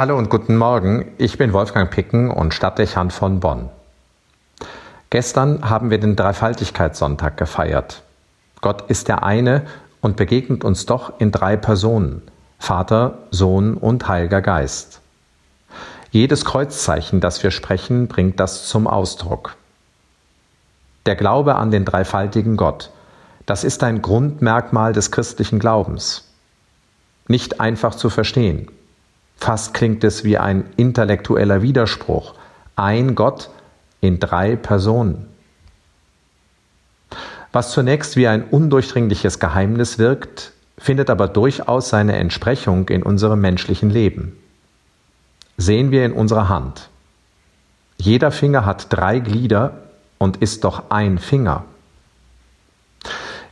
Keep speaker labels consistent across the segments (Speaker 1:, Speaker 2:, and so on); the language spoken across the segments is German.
Speaker 1: Hallo und guten Morgen, ich bin Wolfgang Picken und Stadtdechant von Bonn. Gestern haben wir den Dreifaltigkeitssonntag gefeiert. Gott ist der eine und begegnet uns doch in drei Personen, Vater, Sohn und Heiliger Geist. Jedes Kreuzzeichen, das wir sprechen, bringt das zum Ausdruck. Der Glaube an den dreifaltigen Gott, das ist ein Grundmerkmal des christlichen Glaubens. Nicht einfach zu verstehen. Fast klingt es wie ein intellektueller Widerspruch. Ein Gott in drei Personen. Was zunächst wie ein undurchdringliches Geheimnis wirkt, findet aber durchaus seine Entsprechung in unserem menschlichen Leben. Sehen wir in unserer Hand. Jeder Finger hat drei Glieder und ist doch ein Finger.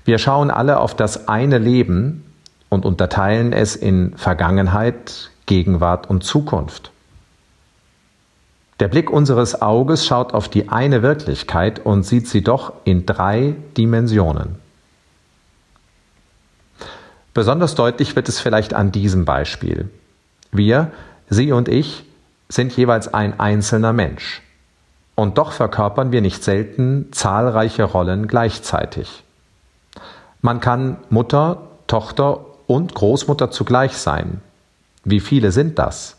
Speaker 1: Wir schauen alle auf das eine Leben und unterteilen es in Vergangenheit, Gegenwart und Zukunft. Der Blick unseres Auges schaut auf die eine Wirklichkeit und sieht sie doch in drei Dimensionen. Besonders deutlich wird es vielleicht an diesem Beispiel. Wir, Sie und ich, sind jeweils ein einzelner Mensch. Und doch verkörpern wir nicht selten zahlreiche Rollen gleichzeitig. Man kann Mutter, Tochter und Großmutter zugleich sein, wie viele sind das?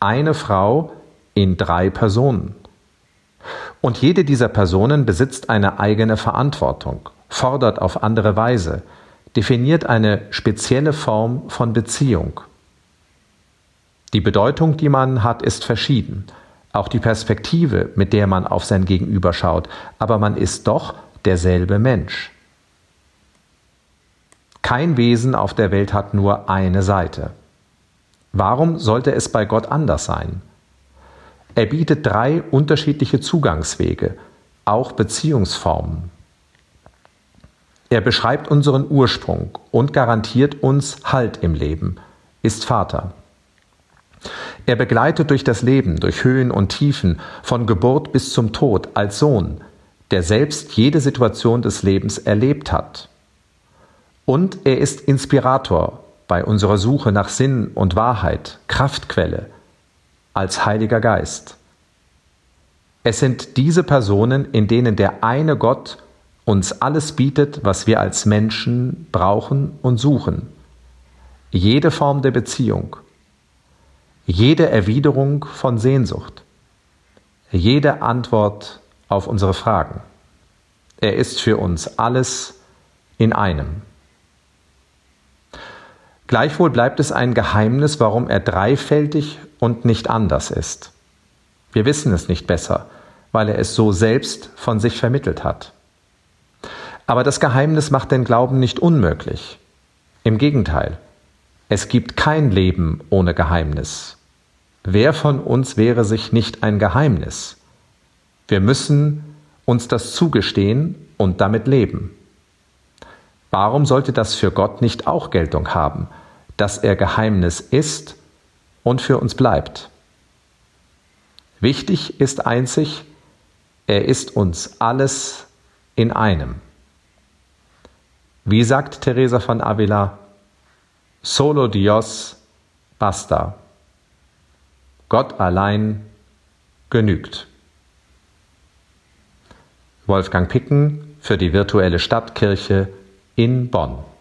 Speaker 1: Eine Frau in drei Personen. Und jede dieser Personen besitzt eine eigene Verantwortung, fordert auf andere Weise, definiert eine spezielle Form von Beziehung. Die Bedeutung, die man hat, ist verschieden, auch die Perspektive, mit der man auf sein Gegenüber schaut, aber man ist doch derselbe Mensch. Kein Wesen auf der Welt hat nur eine Seite. Warum sollte es bei Gott anders sein? Er bietet drei unterschiedliche Zugangswege, auch Beziehungsformen. Er beschreibt unseren Ursprung und garantiert uns Halt im Leben, ist Vater. Er begleitet durch das Leben, durch Höhen und Tiefen, von Geburt bis zum Tod als Sohn, der selbst jede Situation des Lebens erlebt hat. Und er ist Inspirator, bei unserer Suche nach Sinn und Wahrheit, Kraftquelle, als Heiliger Geist. Es sind diese Personen, in denen der eine Gott uns alles bietet, was wir als Menschen brauchen und suchen. Jede Form der Beziehung, jede Erwiderung von Sehnsucht, jede Antwort auf unsere Fragen. Er ist für uns alles in einem. Gleichwohl bleibt es ein Geheimnis, warum er dreifältig und nicht anders ist. Wir wissen es nicht besser, weil er es so selbst von sich vermittelt hat. Aber das Geheimnis macht den Glauben nicht unmöglich. Im Gegenteil, es gibt kein Leben ohne Geheimnis. Wer von uns wäre sich nicht ein Geheimnis? Wir müssen uns das zugestehen und damit leben. Warum sollte das für Gott nicht auch Geltung haben, dass er Geheimnis ist und für uns bleibt? Wichtig ist einzig, er ist uns alles in einem. Wie sagt Teresa von Avila, solo Dios basta. Gott allein genügt. Wolfgang Picken für die virtuelle Stadtkirche in Bonn.